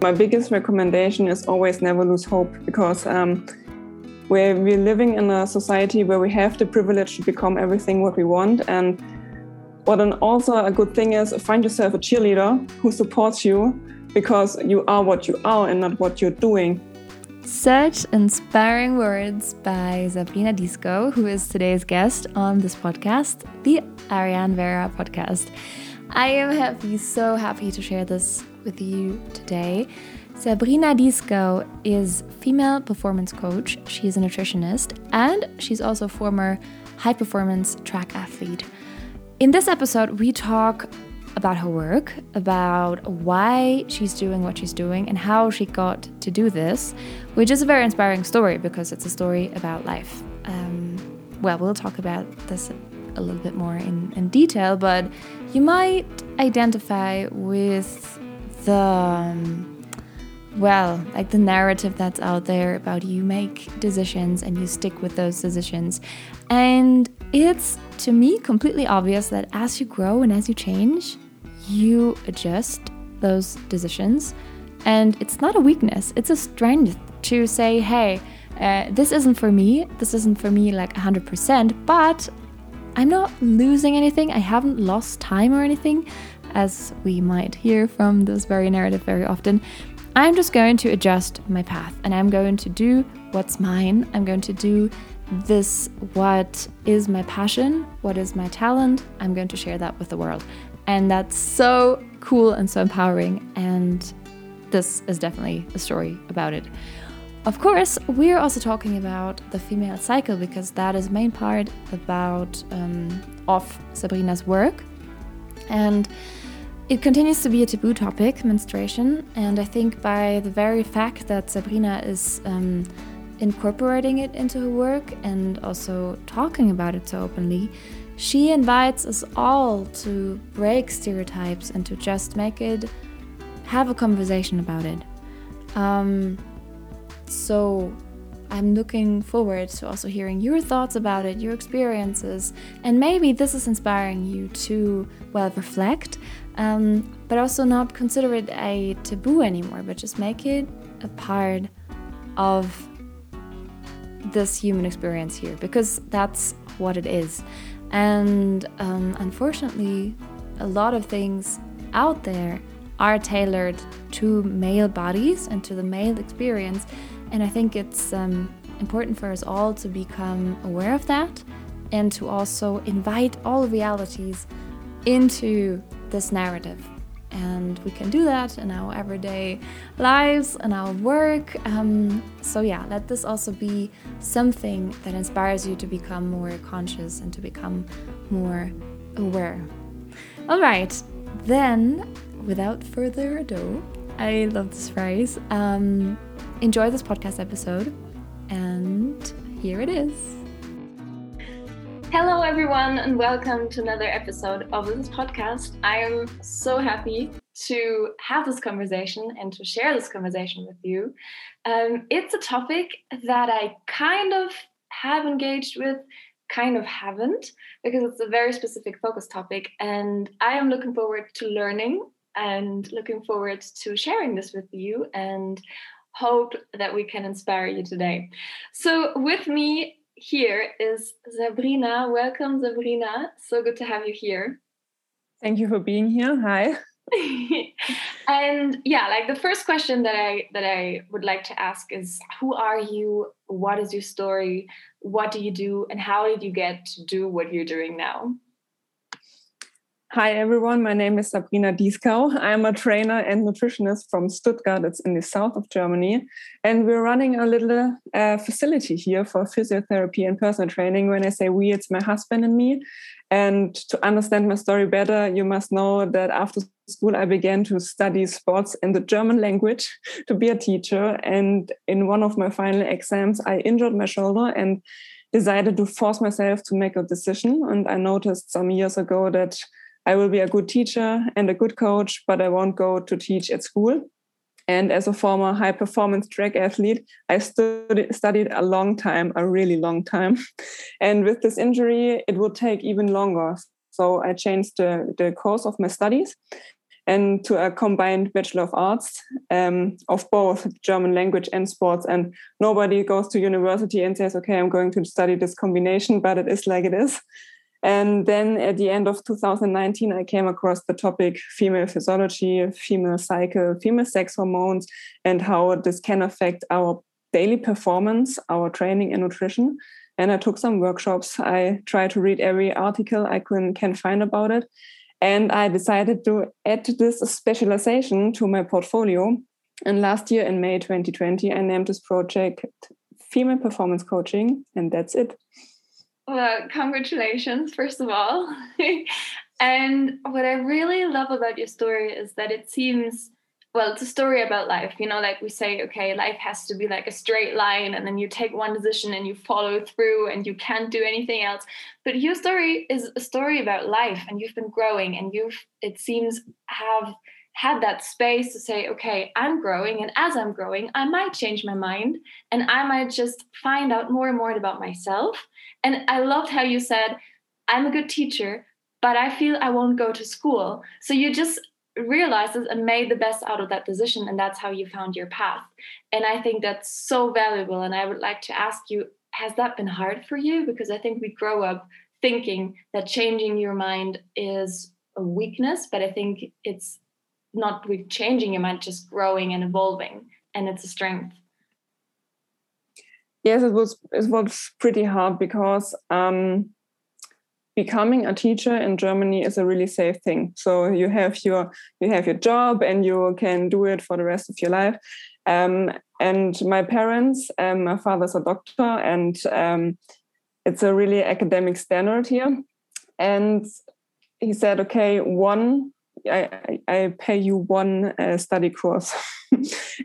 My biggest recommendation is always never lose hope because um, we're, we're living in a society where we have the privilege to become everything what we want. And what an also a good thing is find yourself a cheerleader who supports you because you are what you are and not what you're doing. Such inspiring words by Sabrina Disco, who is today's guest on this podcast, the Ariane Vera podcast. I am happy, so happy to share this with you today. Sabrina Disco is female performance coach. She is a nutritionist and she's also a former high performance track athlete. In this episode, we talk about her work, about why she's doing what she's doing, and how she got to do this, which is a very inspiring story because it's a story about life. Um, well, we'll talk about this a little bit more in, in detail, but you might identify with the, um, well, like the narrative that's out there about you make decisions and you stick with those decisions. And it's, to me, completely obvious that as you grow and as you change, you adjust those decisions. And it's not a weakness, it's a strength to say, hey, uh, this isn't for me, this isn't for me like 100%, but I'm not losing anything. I haven't lost time or anything, as we might hear from this very narrative very often. I'm just going to adjust my path and I'm going to do what's mine. I'm going to do this, what is my passion, what is my talent. I'm going to share that with the world. And that's so cool and so empowering. And this is definitely a story about it. Of course, we're also talking about the female cycle because that is the main part about um, of Sabrina's work, and it continues to be a taboo topic, menstruation. And I think by the very fact that Sabrina is um, incorporating it into her work and also talking about it so openly, she invites us all to break stereotypes and to just make it have a conversation about it. Um, so I'm looking forward to also hearing your thoughts about it, your experiences, and maybe this is inspiring you to, well, reflect, um, but also not consider it a taboo anymore, but just make it a part of this human experience here, because that's what it is. And um, unfortunately, a lot of things out there are tailored to male bodies and to the male experience and I think it's um, important for us all to become aware of that and to also invite all realities into this narrative. And we can do that in our everyday lives and our work. Um, so, yeah, let this also be something that inspires you to become more conscious and to become more aware. All right, then, without further ado, I love this phrase. Um, enjoy this podcast episode, and here it is. Hello, everyone, and welcome to another episode of this podcast. I am so happy to have this conversation and to share this conversation with you. Um, it's a topic that I kind of have engaged with, kind of haven't, because it's a very specific focus topic, and I am looking forward to learning and looking forward to sharing this with you and hope that we can inspire you today. So, with me here is Sabrina. Welcome, Sabrina. So good to have you here. Thank you for being here. Hi. and yeah, like the first question that I that I would like to ask is who are you? What is your story? What do you do? And how did you get to do what you're doing now? Hi everyone, my name is Sabrina Dieskau. I'm a trainer and nutritionist from Stuttgart. It's in the south of Germany. And we're running a little uh, facility here for physiotherapy and personal training. When I say we, it's my husband and me. And to understand my story better, you must know that after school, I began to study sports in the German language to be a teacher. And in one of my final exams, I injured my shoulder and decided to force myself to make a decision. And I noticed some years ago that I will be a good teacher and a good coach, but I won't go to teach at school. And as a former high performance track athlete, I studied, studied a long time, a really long time. And with this injury, it would take even longer. So I changed the, the course of my studies. and to a combined Bachelor of Arts um, of both German language and sports. And nobody goes to university and says, okay, I'm going to study this combination, but it is like it is. And then at the end of 2019, I came across the topic female physiology, female cycle, female sex hormones, and how this can affect our daily performance, our training and nutrition. And I took some workshops. I tried to read every article I can, can find about it. And I decided to add this specialization to my portfolio. And last year in May 2020, I named this project Female Performance Coaching, and that's it. Well, congratulations, first of all. and what I really love about your story is that it seems well, it's a story about life. You know, like we say, okay, life has to be like a straight line, and then you take one decision and you follow through, and you can't do anything else. But your story is a story about life, and you've been growing, and you've, it seems, have had that space to say, okay, I'm growing, and as I'm growing, I might change my mind and I might just find out more and more about myself. And I loved how you said, I'm a good teacher, but I feel I won't go to school. So you just realized and made the best out of that decision, and that's how you found your path. And I think that's so valuable. And I would like to ask you, has that been hard for you? Because I think we grow up thinking that changing your mind is a weakness, but I think it's not with changing your mind, just growing and evolving, and it's a strength. Yes, it was it was pretty hard because um, becoming a teacher in Germany is a really safe thing. So you have your you have your job and you can do it for the rest of your life. Um, and my parents, um, my father's a doctor, and um, it's a really academic standard here. And he said, okay, one I, I pay you one uh, study course.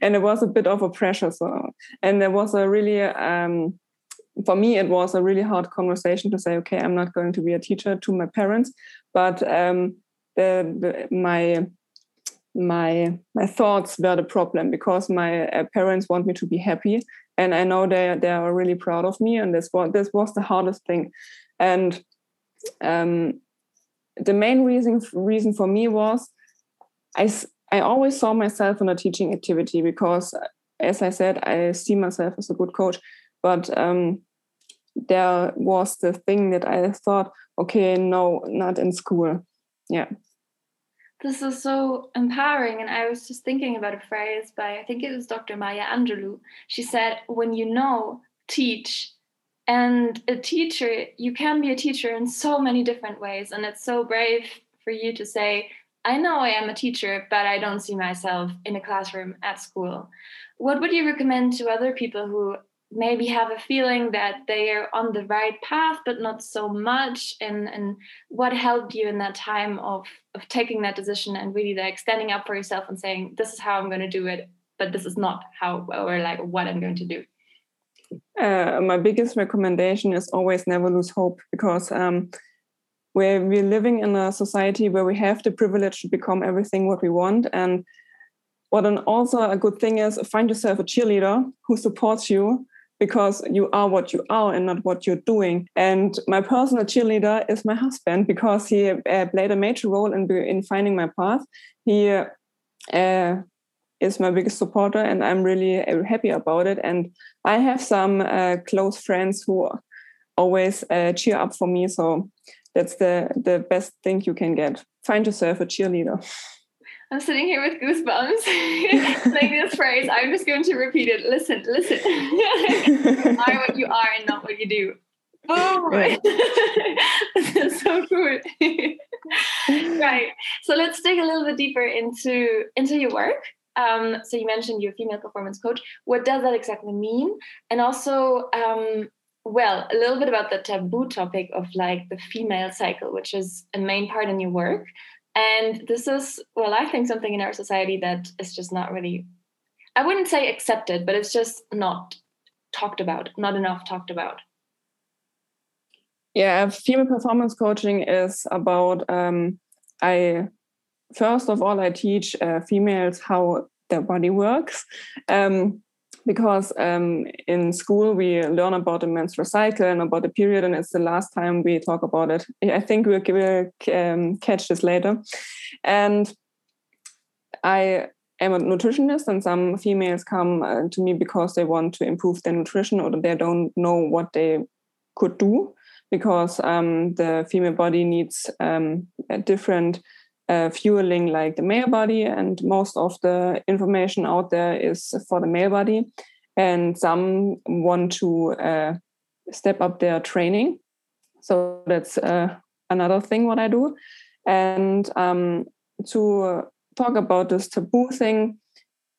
And it was a bit of a pressure so and there was a really um, for me it was a really hard conversation to say okay i'm not going to be a teacher to my parents. But um, the, the, my my my thoughts were the problem because my uh, parents want me to be happy. And i know they they are really proud of me and this was this was the hardest thing. And um, the main reason reason for me was I I always saw myself in a teaching activity because, as I said, I see myself as a good coach. But um, there was the thing that I thought, okay, no, not in school. Yeah. This is so empowering. And I was just thinking about a phrase by, I think it was Dr. Maya Angelou. She said, when you know, teach and a teacher you can be a teacher in so many different ways and it's so brave for you to say i know i am a teacher but i don't see myself in a classroom at school. What would you recommend to other people who maybe have a feeling that they are on the right path but not so much? And and what helped you in that time of of taking that decision and really like standing up for yourself and saying this is how i'm going to do it but this is not how or like what i'm going to do uh, my biggest recommendation is always never lose hope because um, we're, we're living in a society where we have the privilege to become everything what we want. And what an also a good thing is find yourself a cheerleader who supports you because you are what you are and not what you're doing. And my personal cheerleader is my husband because he uh, played a major role in, in finding my path. He uh, is my biggest supporter and i'm really uh, happy about it and i have some uh, close friends who always uh, cheer up for me so that's the the best thing you can get find yourself a cheerleader i'm sitting here with goosebumps like this phrase i'm just going to repeat it listen listen you are what you are and not what you do Boom! Right. That's so cool. right. So let's dig a little bit deeper into into your work. Um, so you mentioned you're a female performance coach. What does that exactly mean? And also, um, well, a little bit about the taboo topic of like the female cycle, which is a main part in your work. And this is, well, I think something in our society that is just not really, I wouldn't say accepted, but it's just not talked about, not enough talked about. Yeah, female performance coaching is about um, I first of all, I teach uh, females how their body works. Um, because um, in school we learn about the menstrual cycle and about the period, and it's the last time we talk about it. I think we'll, we'll um, catch this later. And I am a nutritionist, and some females come uh, to me because they want to improve their nutrition or they don't know what they could do because um, the female body needs um, a different uh, fueling like the male body, and most of the information out there is for the male body. And some want to uh, step up their training. So that's uh, another thing what I do. And um, to talk about this taboo thing,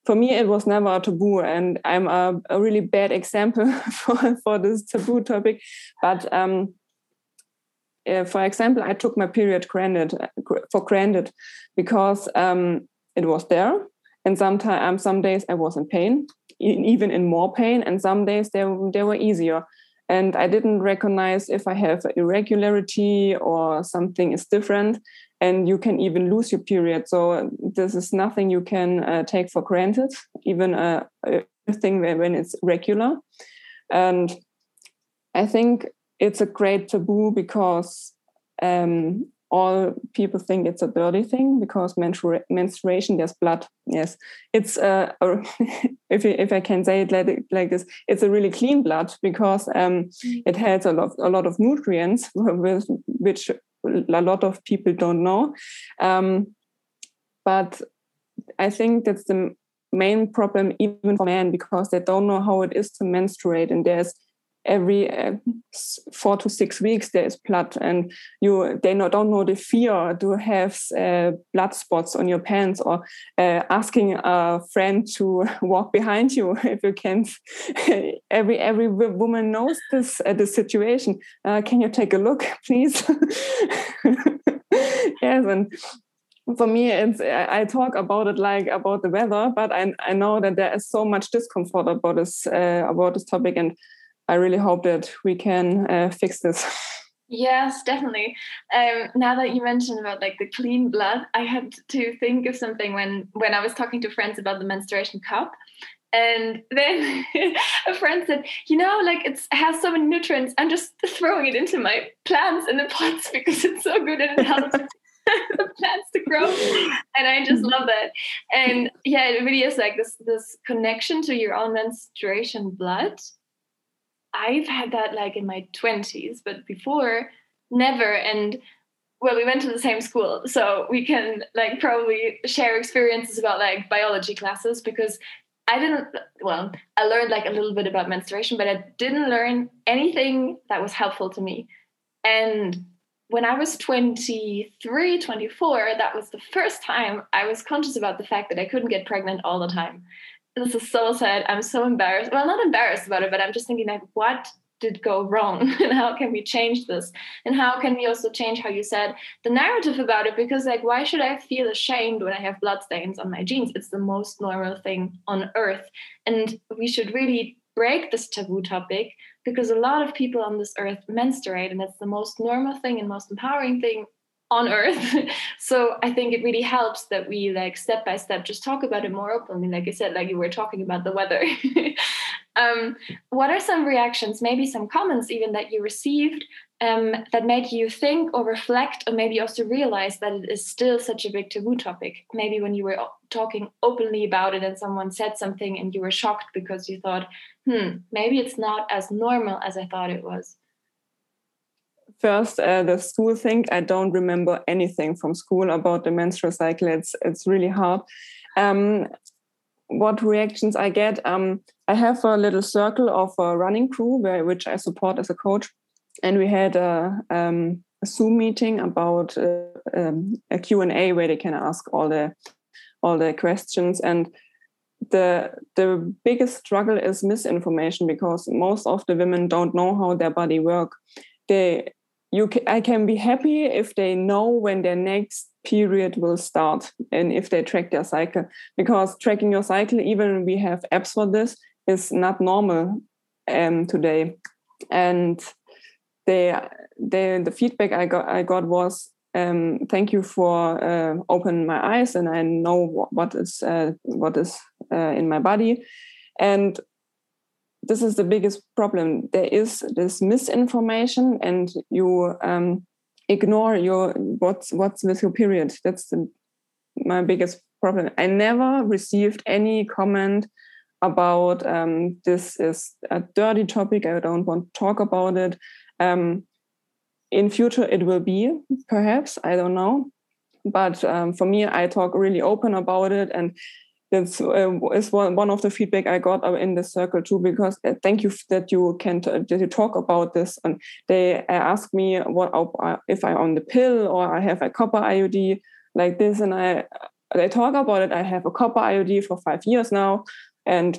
for me it was never a taboo, and I'm a, a really bad example for, for this taboo topic. But um, uh, for example, I took my period granted for granted because um, it was there, and sometimes um, some days I was in pain, even in more pain, and some days they they were easier. And I didn't recognize if I have irregularity or something is different and you can even lose your period. So this is nothing you can uh, take for granted, even a, a thing when it's regular. And I think it's a great taboo because um, all people think it's a dirty thing because menstrua menstruation there's blood yes it's uh, if if I can say it like, like this it's a really clean blood because um, mm. it has a lot a lot of nutrients which a lot of people don't know. Um, but I think that's the main problem even for men because they don't know how it is to menstruate and there's every uh, four to six weeks there is blood. And you they not, don't know the fear to have uh, blood spots on your pants or uh, asking a friend to walk behind you if you can. Every every woman knows this uh, the situation. Uh, can you take a look please? Yes and for me it's i talk about it like about the weather but i, I know that there is so much discomfort about this uh, about this topic. And I really hope that we can uh, fix this. Yes, definitely. Um, now that you mentioned about like the clean blood, I had to think of something when when I was talking to friends about the menstruation cup. And then a friend said, you know, like it has so many nutrients. I'm just throwing it into my plants in the pots because it's so good and it helps the plants to grow. And I just love that. And yeah, it really is like this this connection to your own menstruation blood I've had that like in my 20s, but before, never. And well, we went to the same school, so we can like probably share experiences about like biology classes because I didn't, well, I learned like a little bit about menstruation, but I didn't learn anything that was helpful to me. And when I was 23, 24, that was the first time I was conscious about the fact that I couldn't get pregnant all the time this is so sad. I'm so embarrassed. Well, not embarrassed about it, but I'm just thinking like, what did go wrong? And how can we change this? And how can we also change how you said the narrative about it? Because like why should i feel ashamed when i have bloodstains on my jeans it's the most normal thing on earth. And we should really break this taboo topic because a lot of people on this earth menstruate and it's the most normal thing and most empowering thing on earth. So i think it really helps that we like step by step just talk about it more openly. Like i said like you were talking about the weather. Um, what are some reactions maybe some comments even that you received um, that made you think or reflect or maybe also realize that it is still such a big taboo topic? Maybe when you were talking openly about it and someone said something and you were shocked because you thought hmm maybe it's not as normal as i thought it was first uh, the school thing. I don't remember anything from school about the menstrual cycle. It's it's really hard. Um, what reactions i get um, i have a little circle of a running crew where, which i support as a coach. And we had a, um, a zoom meeting about uh, um, a q&a where they can ask all the all the questions. And the the biggest struggle is misinformation because most of the women don't know how their body work. They you can, I can be happy if they know when their next period will start and if they track their cycle. Because tracking your cycle even we have apps for this is not normal um, today. And they they the feedback I got I got was um, thank you for uh, open my eyes and I know what is uh, what is uh, in my body. And this is the biggest problem. There is this misinformation, and you um, ignore your what's what's with your period. That's the, my biggest problem. I never received any comment about um, this is a dirty topic. I don't want to talk about it. Um, in future, it will be perhaps I don't know, but um, for me, I talk really open about it, and that's uh, is one, one of the feedback I got in the circle too. Because uh, thank you that you can t- that you talk about this, and they ask me what uh, if I'm on the pill or I have a copper IUD like this, and I they talk about it. I have a copper IUD for five years now, and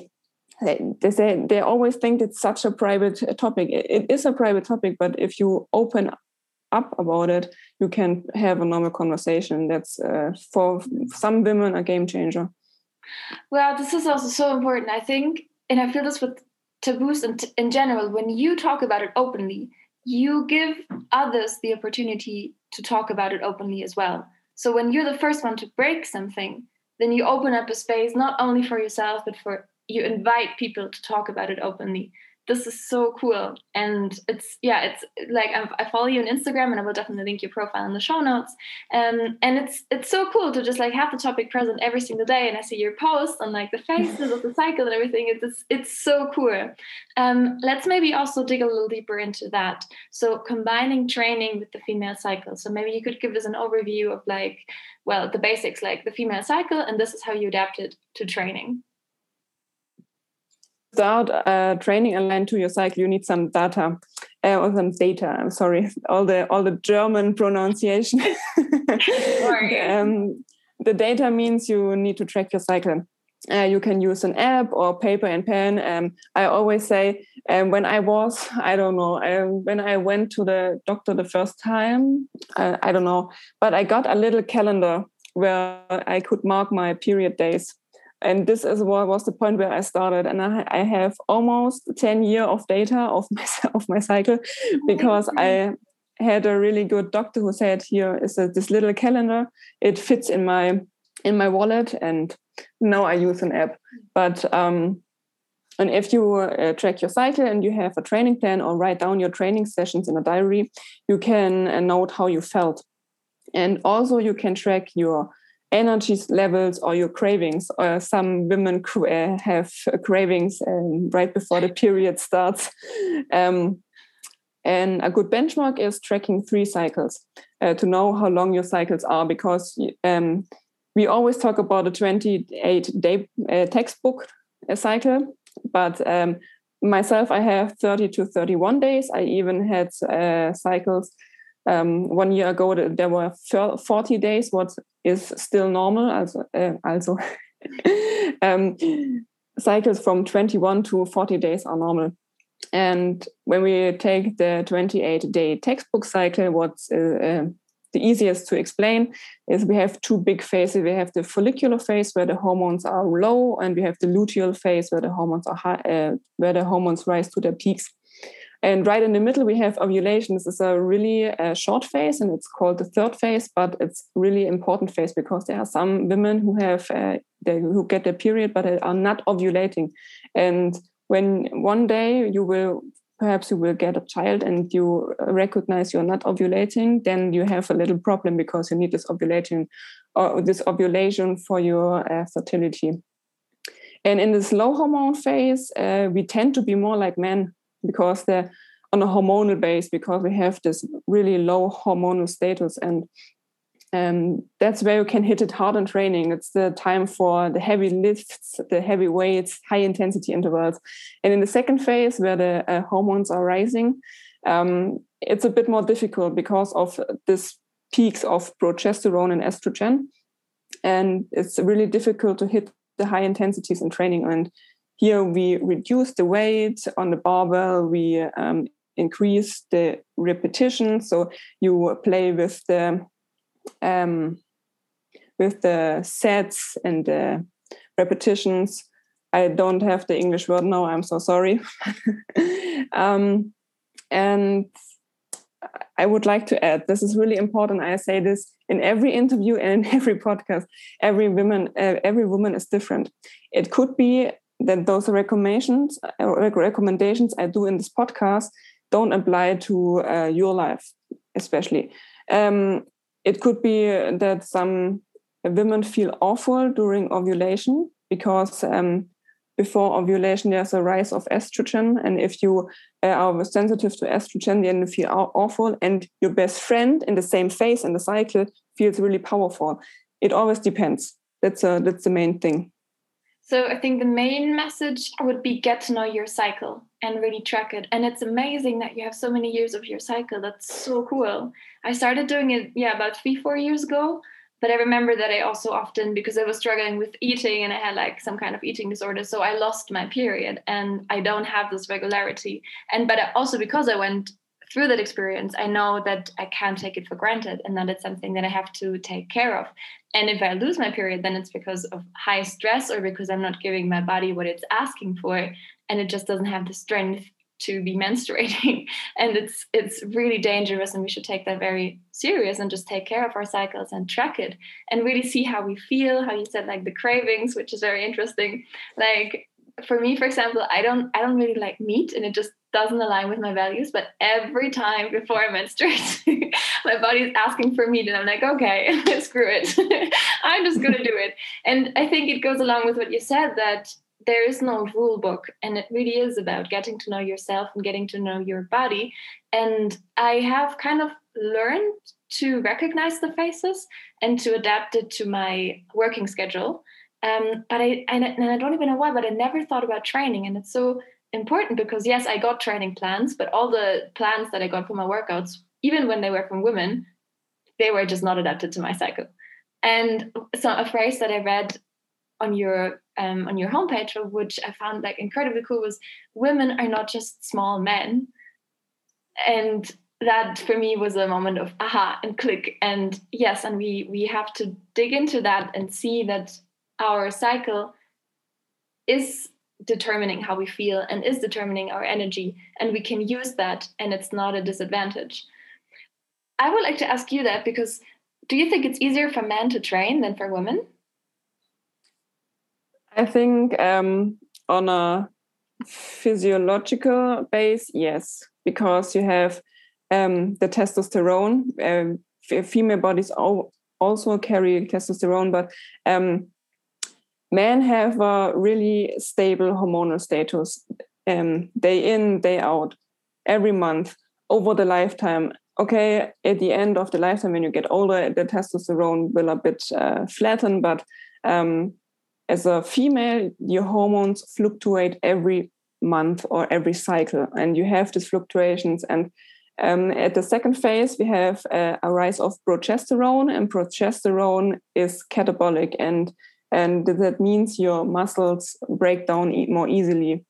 they, say they always think it's such a private topic. It, it is a private topic, but if you open up about it, you can have a normal conversation. That's uh, for some women a game changer. Well, this is also so important. I think, and I feel this with taboos in, in general. When you talk about it openly, you give others the opportunity to talk about it openly as well. So when you're the first one to break something, then you open up a space not only for yourself but for you invite people to talk about it openly this is so cool. And it's yeah it's like I, I follow you on instagram and i will definitely link your profile in the show notes. Um, and it's it's so cool to just like have the topic present every single day and i see your posts on like the phases of the cycle and everything. It's it's so cool. Um, let's maybe also dig a little deeper into that. So combining training with the female cycle. So maybe you could give us an overview of like well the basics like the female cycle and this is how you adapt it to training start uh, training aligned to your cycle, you need some data uh, or some data. I'm sorry, all the all the German pronunciation. um, the data means you need to track your cycle. Uh, you can use an app or paper and pen. Um, I always say um, when I was, I don't know, um, when I went to the doctor the first time, uh, I don't know, but I got a little calendar where I could mark my period days and this is what was the point where I started. And I, I have almost 10 year of data of my, of my cycle because I had a really good doctor who said, here is a, this little calendar. It fits in my, in my wallet. And now I use an app. But, um, and if you uh, track your cycle and you have a training plan or write down your training sessions in a diary, you can uh, note how you felt. And also you can track your energy levels or your cravings. Uh, some women uh, have cravings um, right before the period starts. Um, and a good benchmark is tracking three cycles uh, to know how long your cycles are because um, we always talk about a 28 day uh, textbook uh, cycle, but um, myself, I have 30 to 31 days. I even had uh, cycles um, one year ago, there were 40 days, what is still normal. Also, uh, also um, cycles from 21 to 40 days are normal. And when we take the 28 day textbook cycle, what's uh, uh, the easiest to explain is we have two big phases. We have the follicular phase where the hormones are low, and we have the luteal phase where the hormones are high, uh, where the hormones rise to their peaks. And right in the middle, we have ovulation. This is a really uh, short phase, and it's called the third phase, but it's really important phase because there are some women who have uh, they, who get their period, but are not ovulating. And when one day you will perhaps you will get a child and you recognize you're not ovulating, then you have a little problem because you need this ovulation or this ovulation for your uh, fertility. And in this low hormone phase, uh, we tend to be more like men because they're on a hormonal base because we have this really low hormonal status and um, that's where you can hit it hard in training. It's the time for the heavy lifts, the heavy weights, high intensity intervals. And in the second phase, where the uh, hormones are rising, um, it's a bit more difficult because of this peaks of progesterone and estrogen. And it's really difficult to hit the high intensities in training. And here we reduce the weight on the barbell, we um, increase the repetition. So you play with the um, with the sets and the repetitions. I don't have the English word now. I'm so sorry. um, and I would like to add this is really important. I say this in every interview and in every podcast. Every woman, uh, every woman is different. It could be that those recommendations uh, recommendations I do in this podcast don't apply to uh, your life, especially. Um, it could be that some women feel awful during ovulation because um, before ovulation there's a rise of estrogen and if you uh, are sensitive to estrogen then you feel awful and your best friend in the same phase in the cycle feels really powerful. It always depends. That's a, that's the main thing so I think the main message would be get to know your cycle and really track it. And it's amazing that you have so many years of your cycle. That's so cool. I started doing it, yeah, about three, four years ago. But I remember that I also often, because I was struggling with eating and I had like some kind of eating disorder, so I lost my period and I don't have this regularity. And but also because I went through that experience, I know that I can't take it for granted and that it's something that I have to take care of. And if I lose my period, then it's because of high stress or because I'm not giving my body what it's asking for. And it just doesn't have the strength to be menstruating. And it's it's really dangerous and we should take that very serious and just take care of our cycles and track it and really see how we feel how you said like the cravings which is very interesting. Like for me, for example, I don't I don't really like meat and it just doesn't align with my values. But every time before I menstruate, my body is asking for meat, and I'm like, okay, screw it. I'm just gonna do it. And I think it goes along with what you said that there is no rule book, and it really is about getting to know yourself and getting to know your body. And I have kind of learned to recognize the phases and to adapt it to my working schedule um, but I and, and I don't even know why, but I never thought about training, and it's so important because yes, I got training plans, but all the plans that I got for my workouts, even when they were from women, they were just not adapted to my cycle. And so a phrase that I read on your um, on your homepage, which I found like incredibly cool, was "Women are not just small men," and that for me was a moment of aha and click. And yes, and we we have to dig into that and see that our cycle is determining how we feel and is determining our energy and we can use that and it's not a disadvantage. I would like to ask you that because do you think it's easier for men to train than for women? I think um, on a physiological base yes because you have um, the testosterone um, female bodies also carry testosterone but um, men have a really stable hormonal status um, day in, day out, every month, over the lifetime. Okay, at the end of the lifetime, when you get older, the testosterone will a bit uh, flatten, but um, as a female, your hormones fluctuate every month or every cycle, and you have these fluctuations. And um, at the second phase, we have uh, a rise of progesterone, and progesterone is catabolic and and that means your muscles break down more easily.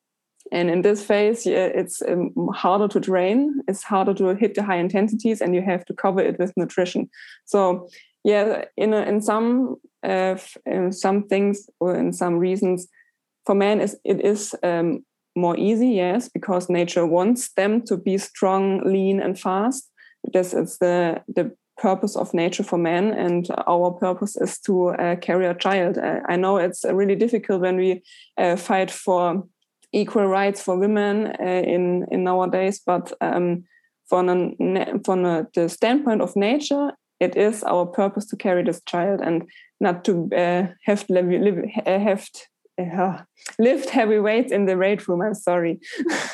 And in this phase it's um, harder to train it's harder to hit the high intensities and you have to cover it with nutrition. So yeah in a, in some uh, in some things or in some reasons for men is it is um, more easy yes because nature wants them to be strong lean and fast. This is the the purpose of nature for men and our purpose is to uh, carry a child. Uh, i know it's really difficult when we uh, fight for equal rights for women uh, in in nowadays but um, from, a, from a, the standpoint of nature it is our purpose to carry this child and not to uh, have live, live, have uh, lift heavy weights in the weight room. I'm sorry.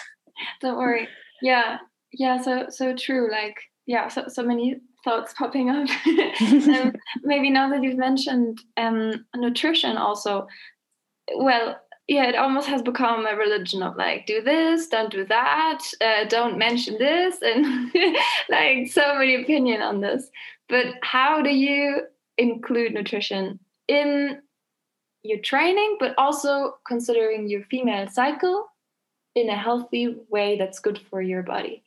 Don't worry. Yeah. Yeah so so true. Like yeah so, so many thoughts popping up. um, maybe now that you've mentioned um, nutrition, also, well, yeah, it almost has become a religion of like, do this, don't do that, uh, don't mention this, and like so many opinion on this. But how do you include nutrition in your training, but also considering your female cycle in a healthy way that's good for your body?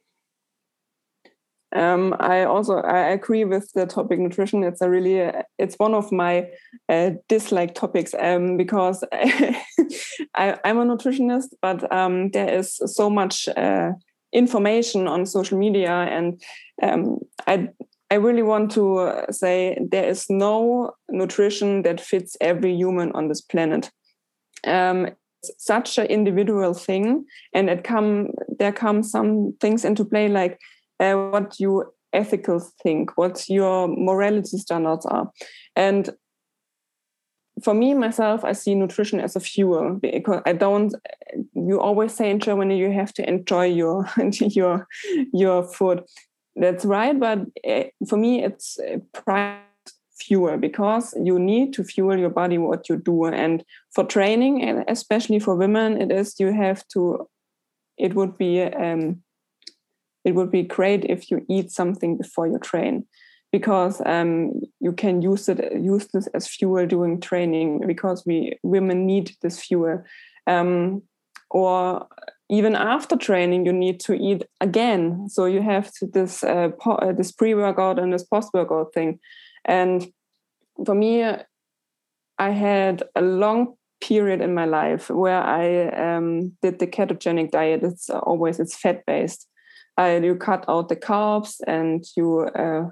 Um, I also I agree with the topic nutrition. It's a really it's one of my uh, dislike topics um, because I, am a nutritionist, but um, there is so much uh, information on social media, and um, I I really want to say there is no nutrition that fits every human on this planet. Um, it's such an individual thing, and it come there come some things into play like uh, what you ethical think, what your morality standards are. And for me myself i see nutrition as a fuel because i don't you always say in germany you have to enjoy your your your food that's right but eh, for me it's prime fuel because you need to fuel your body what you do and for training and especially for women it is you have to it would be um, it would be great if you eat something before you train because um, you can use it use this as fuel during training because we women need this fuel. Um, or even after training you need to eat again. So you have this uh, uh this pre-workout and this post-workout thing. And for me i had a long period in my life where i um, did the ketogenic diet. It's always it's fat based you cut out the carbs and you uh,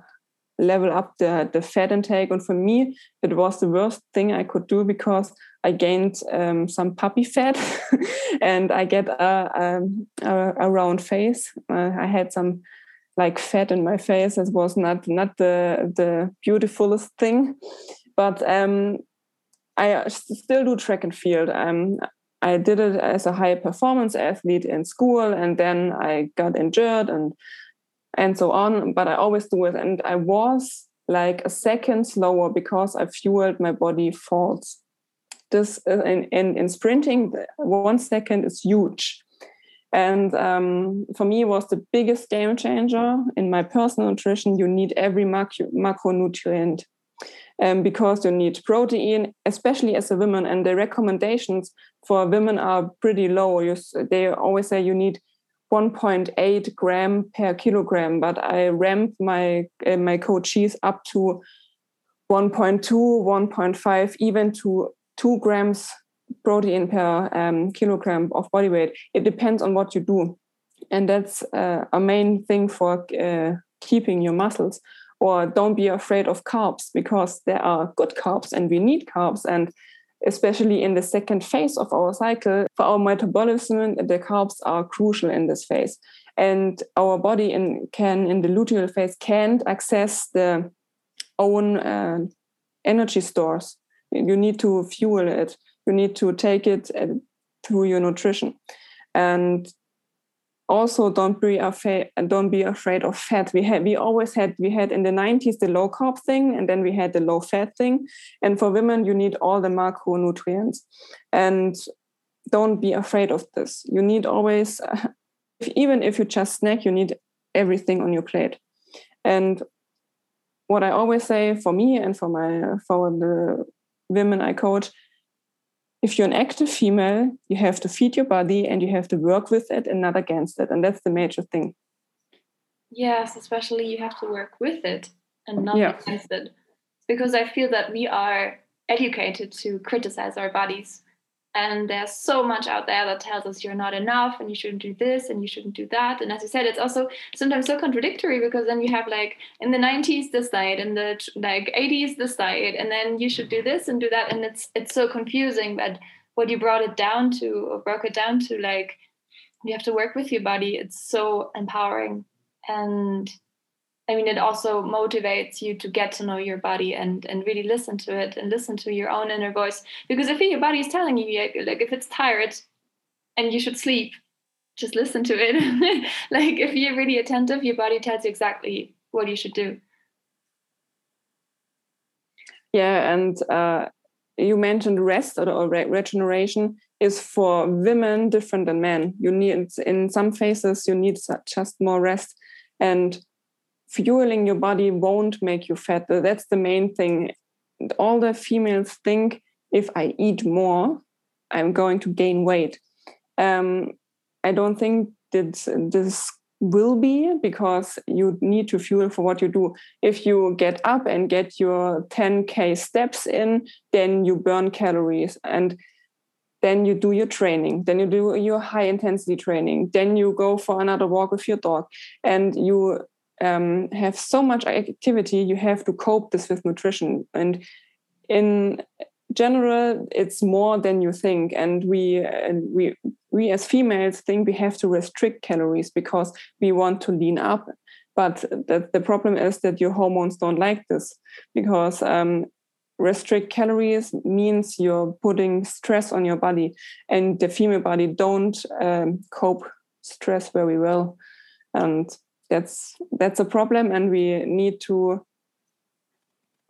level up the, the fat intake. And for me, it was the worst thing I could do because I gained um, some puppy fat and I get a, a, a round face. Uh, I had some like fat in my face. It was not not the the beautifulest thing, but um, I still do track and field. Um, I did it as a high performance athlete in school, and then I got injured and and so on. But I always do it. And I was like a second slower because I fueled my body faults. This uh, in, in, in sprinting, one second is huge. And um, for me, was the biggest game changer in my personal nutrition. You need every macro, macronutrient um, because you need protein, especially as a woman. And the recommendations for women are pretty low. You, they always say you need 1.8 gram per kilogram, but I ramp my uh, my coaches up to 1.2, 1.5, even to two grams protein per um, kilogram of body weight. It depends on what you do, and that's uh, a main thing for uh, keeping your muscles. Or don't be afraid of carbs because there are good carbs, and we need carbs and especially in the second phase of our cycle, for our metabolism, the carbs are crucial in this phase. And our body in, can, in the luteal phase, can't access the own uh, energy stores. You need to fuel it. You need to take it uh, through your nutrition. And also don't be afraid don't be afraid of fat. We had we always had we had in the 90s the low carb thing and then we had the low fat thing. And for women you need all the macronutrients. And don't be afraid of this. You need always if, even if you just snack you need everything on your plate. And what i always say for me and for my for the women i coach if you're an active female, you have to feed your body and you have to work with it and not against it. And that's the major thing. Yes, especially you have to work with it and not yeah. against it. Because I feel that we are educated to criticize our bodies and there's so much out there that tells us you're not enough and you shouldn't do this and you shouldn't do that. And as you said it's also sometimes so contradictory because then you have like in the 90s this diet in the like 80s this diet and then you should do this and do that. And it's it's so confusing but what you brought it down to or broke it down to like you have to work with your body. It's so empowering. And I mean, it also motivates you to get to know your body and and really listen to it and listen to your own inner voice. Because if your body is telling you, like, if it's tired and you should sleep, just listen to it. like, if you're really attentive, your body tells you exactly what you should do. Yeah, and uh, you mentioned rest or, or regeneration is for women different than men. You need in some phases you need just more rest and fueling your body won't make you fat. That's the main thing. All the females think if I eat more, I'm going to gain weight. Um, I don't think that this will be because you need to fuel for what you do. If you get up and get your 10K steps in, then you burn calories and then you do your training, then you do your high intensity training, then you go for another walk with your dog, and you um, have so much activity, you have to cope this with nutrition. And in general, it's more than you think. And we uh, we we as females think we have to restrict calories because we want to lean up. But the, the problem is that your hormones don't like this because um, restrict calories means you're putting stress on your body and the female body don't um, cope stress very well and that's that's a problem and we need to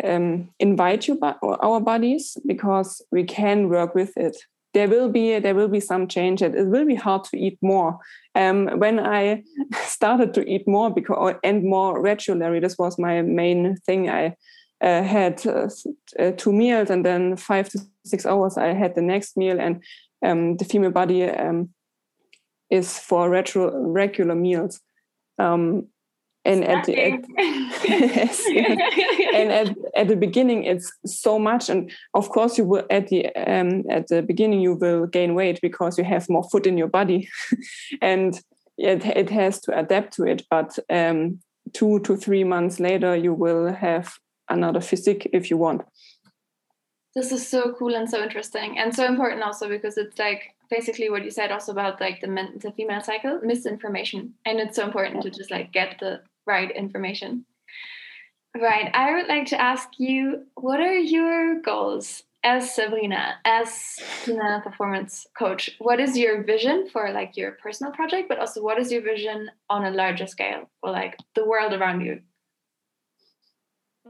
um, invite you our bodies because we can work with it. There will be there will be some change it will be hard to eat more. Um, when i started to eat more because and more regularly this was my main thing. I uh, had uh, uh, two meals and then five to six hours i had the next meal and um, the female body um, is for retro, regular meals um, and at the at, yes, and at, at the beginning it's so much and of course you will at the um, at the beginning you will gain weight because you have more food in your body. And it, it has to adapt to it but um, two to three months later you will have another physique if you want this is so cool and so interesting and so important also because it's like basically what you said also about like the, men, the female cycle misinformation. And it's so important to just like get the right information. Right. I would like to ask you what are your goals as sabrina as a performance coach? What is your vision for like your personal project but also what is your vision on a larger scale for like the world around you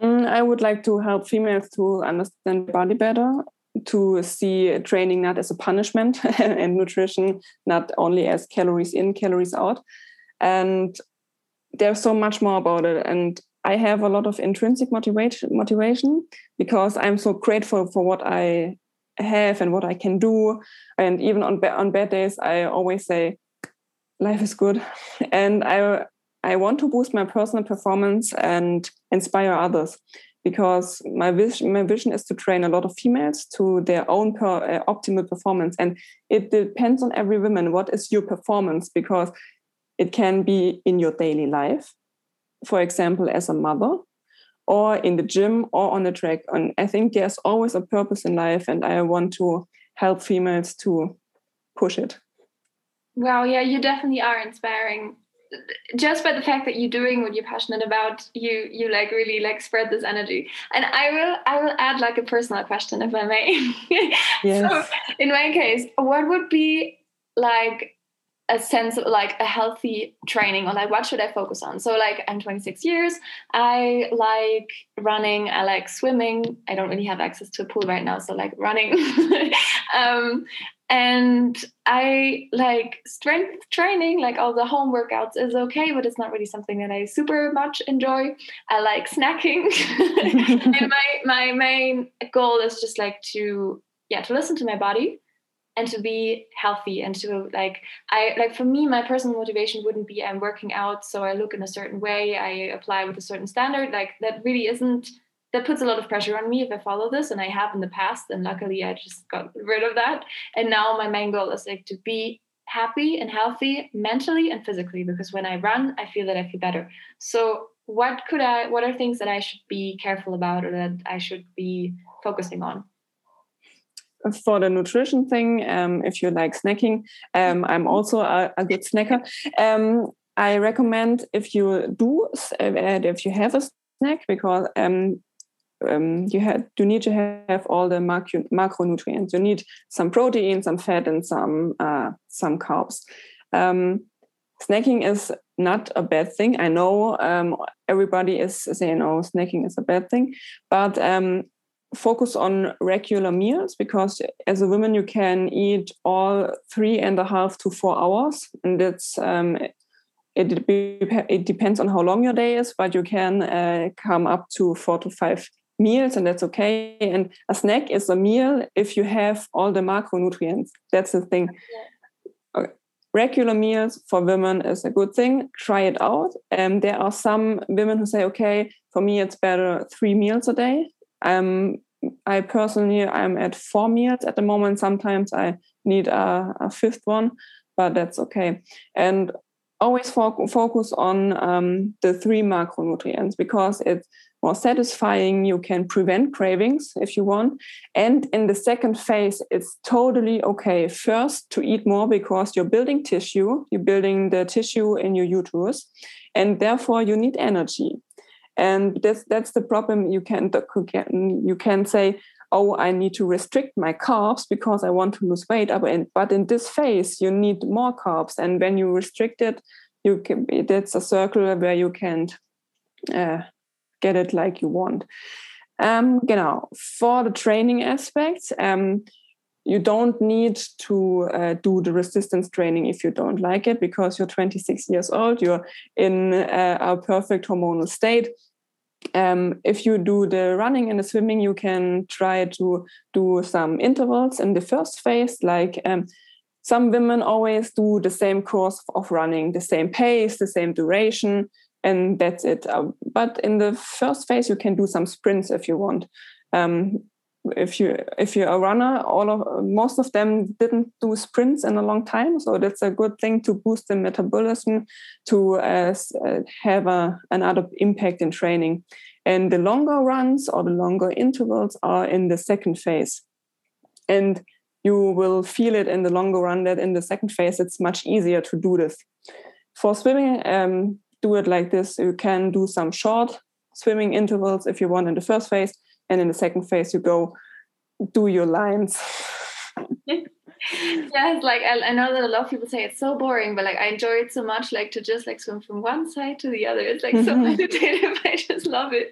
Mm, I would like to help females to understand body better, to see training not as a punishment and nutrition not only as calories in, calories out. And there's so much more about it. And I have a lot of intrinsic motivation motivation because I'm so grateful for what I have and what I can do. And even on on bad days, I always say, life is good. And I I want to boost my personal performance and inspire others because my vision, my vision is to train a lot of females to their own per, uh, optimal performance. And it depends on every woman. What is your performance? Because it can be in your daily life, for example, as a mother, or in the gym or on the track. And I think there's always a purpose in life, and I want to help females to push it. Wow, yeah, you definitely are inspiring just by the fact that you're doing what you're passionate about you you like really like spread this energy. And i will i will add like a personal question if i may. Yes. so in my case what would be like a sense of like a healthy training or like what should i focus on? So like i'm 26 years. I like running. I like swimming. I don't really have access to a pool right now so like running. Um, and i like strength training like all the home workouts is okay but it's not really something that i super much enjoy. I like snacking. And my my main goal is just like to yeah to listen to my body and to be healthy and to like i like for me my personal motivation wouldn't be i'm working out so i look in a certain way i apply with a certain standard like that really isn't that puts a lot of pressure on me if i follow this and i have in the past and luckily i just got rid of that. And now my main goal is like to be happy and healthy mentally and physically because when i run i feel that i feel better. So what could i what are things that i should be careful about or that i should be focusing on? For the nutrition thing, um, if you like snacking, um, I'm also a, a good snacker. Um, I recommend if you do, uh, if you have a snack, because um, um, you have you need to have all the macro, macronutrients. You need some protein, some fat, and some uh, some carbs. Um, snacking is not a bad thing. I know everybody is saying, "Oh, snacking is a bad thing," but focus on regular meals because as a woman you can eat all three and a half to four hours and it's um, it, it depends on how long your day is but you can uh, come up to four to five meals and that's okay. And a snack is a meal if you have all the macronutrients. That's the thing. Okay. regular meals for women is a good thing. Try it out. And um, there are some women who say okay for me it's better three meals a day. Um, I personally I'm at four meals at the moment. Sometimes I need a, a fifth one, but that's okay. And always fo- focus on um, the three macronutrients because it's more satisfying. You can prevent cravings if you want. And in the second phase, it's totally okay. First, to eat more because you're building tissue, you're building the tissue in your uterus, and therefore you need energy. and this that's the problem you can you can say oh i need to restrict my carbs because i want to lose weight but in this phase you need more carbs and when you restrict it you can that's a circle where you can't uh, get it like you want. Um, genau for the training aspects um, you don't need to uh, do the resistance training if you don't like it because you're 26 years old you're in uh, a perfect hormonal state. Um, if you do the running and the swimming you can try to do some intervals in the first phase like um, some women always do the same course of running the same pace the same duration and that's it. Uh, but in the first phase you can do some sprints if you want. Um, if you if you're a runner all of most of them didn't do sprints in a long time so that's a good thing to boost the metabolism to uh, uh, have a, another impact in training. And the longer runs or the longer intervals are in the second phase. And you will feel it in the longer run that in the second phase it's much easier to do this. For swimming um, do it like this. You can do some short swimming intervals if you want in the first phase and in the second phase you go do your lines. Yes like I, I, know that a lot of people say it's so boring but like i enjoy it so much like to just like swim from one side to the other. It's like mm-hmm. so meditative. I just love it.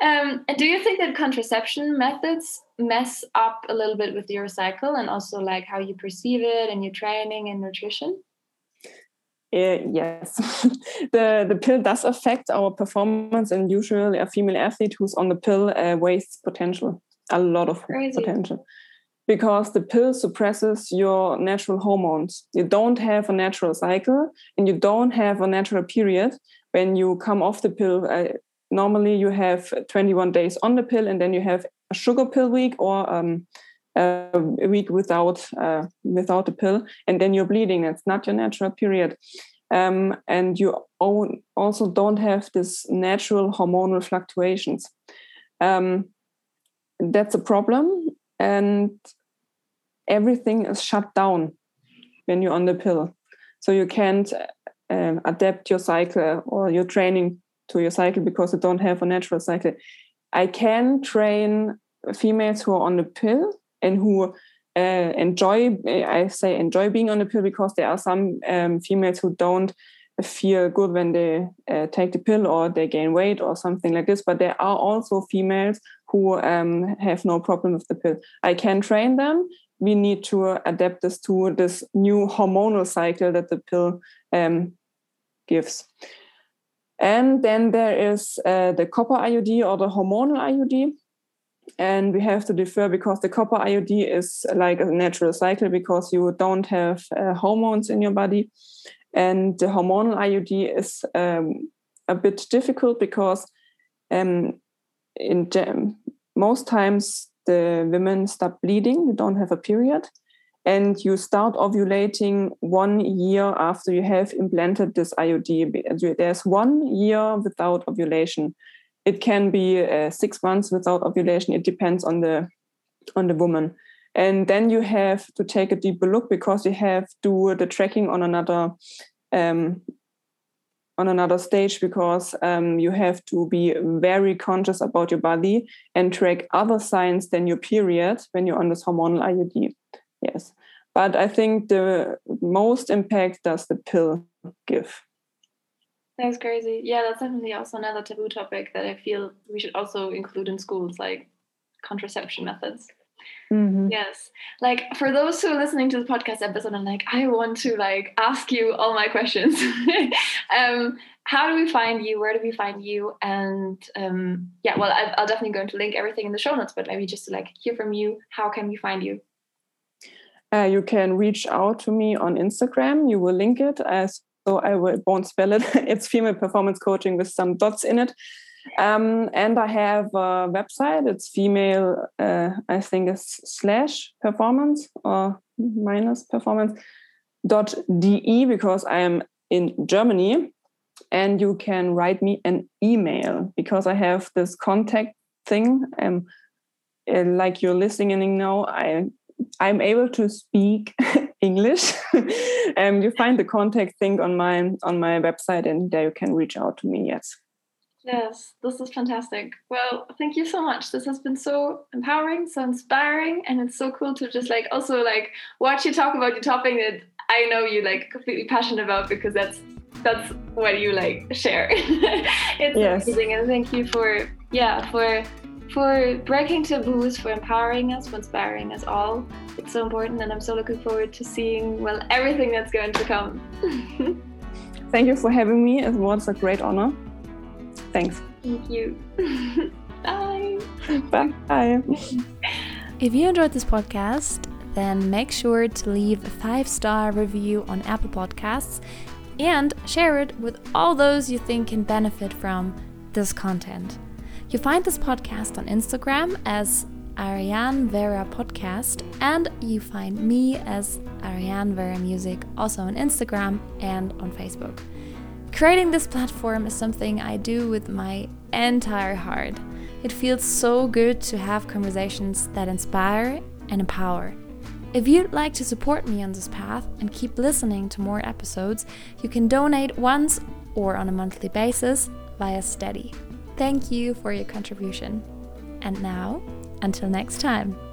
Um, and do you think that contraception methods mess up a little bit with your cycle and also like how you perceive it and your training and nutrition uh, yes, the the pill does affect our performance, and usually a female athlete who's on the pill uh, wastes potential, a lot of Crazy. potential, because the pill suppresses your natural hormones. You don't have a natural cycle, and you don't have a natural period when you come off the pill. Uh, normally, you have 21 days on the pill, and then you have a sugar pill week or um, a week without uh, without a pill, and then you're bleeding. It's not your natural period, um, and you also don't have this natural hormonal fluctuations. Um, that's a problem, and everything is shut down when you're on the pill. So you can't uh, adapt your cycle or your training to your cycle because you don't have a natural cycle. I can train females who are on the pill and who uh, enjoy i say enjoy being on the pill because there are some um, females who don't feel good when they uh, take the pill or they gain weight or something like this but there are also females who um, have no problem with the pill. I can train them. We need to adapt this to this new hormonal cycle that the pill um, gives. And then there is uh, the copper iud or the hormonal iud and we have to defer because the copper IUD is like a natural cycle because you don't have uh, hormones in your body, and the hormonal IUD is um, a bit difficult because um, in most times the women stop bleeding, you don't have a period, and you start ovulating one year after you have implanted this IUD. There's one year without ovulation it can be uh, six months without ovulation. It depends on the on the woman. And then you have to take a deeper look because you have to do the tracking on another um, on another stage because um, you have to be very conscious about your body and track other signs than your period when you're on this hormonal IUD. Yes, but I think the most impact does the pill give. That's crazy. Yeah, that's definitely also another taboo topic that I feel we should also include in schools, like contraception methods. Mm-hmm. Yes. Like for those who are listening to the podcast episode and like, I want to like ask you all my questions. um, how do we find you? Where do we find you? And um, yeah, well, I, I'll definitely going to link everything in the show notes, but maybe just to like hear from you, how can we find you? Uh, you can reach out to me on Instagram. You will link it as so I won't spell it. it's female performance coaching with some dots in it. Um, and I have a website. It's female, uh, I think it's slash performance or minus performance dot de because I am in Germany. And you can write me an email because I have this contact thing. Um, like you're listening now, I I'm able to speak English. um, you find the contact thing on my on my website, and there you can reach out to me. Yes. Yes, this is fantastic. Well, thank you so much. This has been so empowering, so inspiring, and it's so cool to just like also like watch you talk about the topic that I know you like completely passionate about because that's that's what you like share. it's yes. amazing, and thank you for yeah for for breaking taboos, for empowering us, for inspiring us all. It's so important, and I'm so looking forward to seeing well everything that's going to come. Thank you for having me. It was a great honor. Thanks. Thank you. Bye. Bye. If you enjoyed this podcast, then make sure to leave a five star review on Apple Podcasts and share it with all those you think can benefit from this content. You find this podcast on Instagram as Ariane Vera Podcast, and you find me as Ariane Vera Music also on Instagram and on Facebook. Creating this platform is something I do with my entire heart. It feels so good to have conversations that inspire and empower. If you'd like to support me on this path and keep listening to more episodes, you can donate once or on a monthly basis via Steady. Thank you for your contribution. And now, until next time.